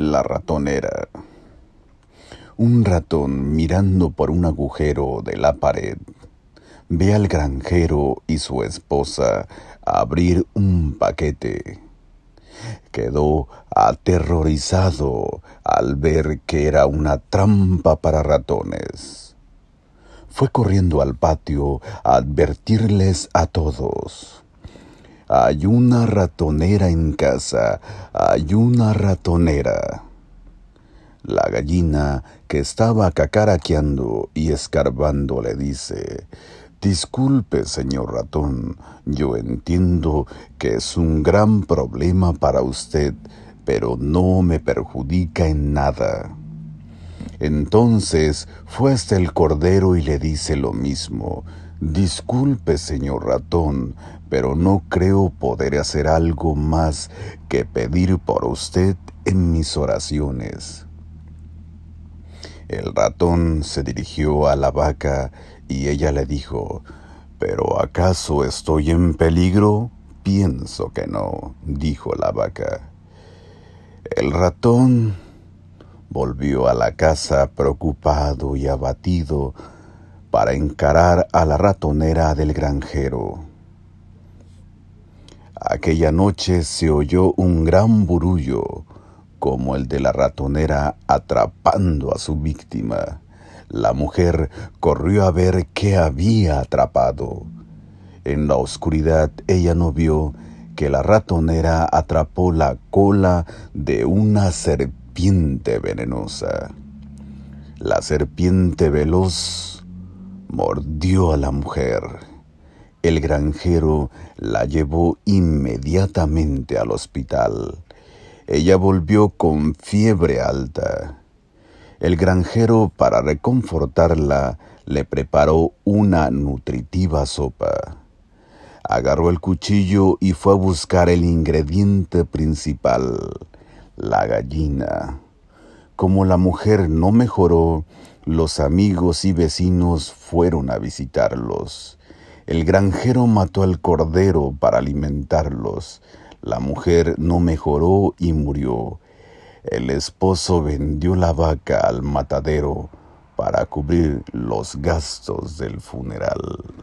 La ratonera. Un ratón mirando por un agujero de la pared ve al granjero y su esposa abrir un paquete. Quedó aterrorizado al ver que era una trampa para ratones. Fue corriendo al patio a advertirles a todos. Hay una ratonera en casa, hay una ratonera. La gallina, que estaba cacaraqueando y escarbando, le dice, Disculpe, señor ratón, yo entiendo que es un gran problema para usted, pero no me perjudica en nada. Entonces fue hasta el cordero y le dice lo mismo, Disculpe, señor ratón, pero no creo poder hacer algo más que pedir por usted en mis oraciones. El ratón se dirigió a la vaca y ella le dijo, ¿Pero acaso estoy en peligro? Pienso que no, dijo la vaca. El ratón volvió a la casa preocupado y abatido, para encarar a la ratonera del granjero. Aquella noche se oyó un gran burullo, como el de la ratonera atrapando a su víctima. La mujer corrió a ver qué había atrapado. En la oscuridad ella no vio que la ratonera atrapó la cola de una serpiente venenosa. La serpiente veloz mordió a la mujer. El granjero la llevó inmediatamente al hospital. Ella volvió con fiebre alta. El granjero, para reconfortarla, le preparó una nutritiva sopa. Agarró el cuchillo y fue a buscar el ingrediente principal, la gallina. Como la mujer no mejoró, los amigos y vecinos fueron a visitarlos. El granjero mató al cordero para alimentarlos. La mujer no mejoró y murió. El esposo vendió la vaca al matadero para cubrir los gastos del funeral.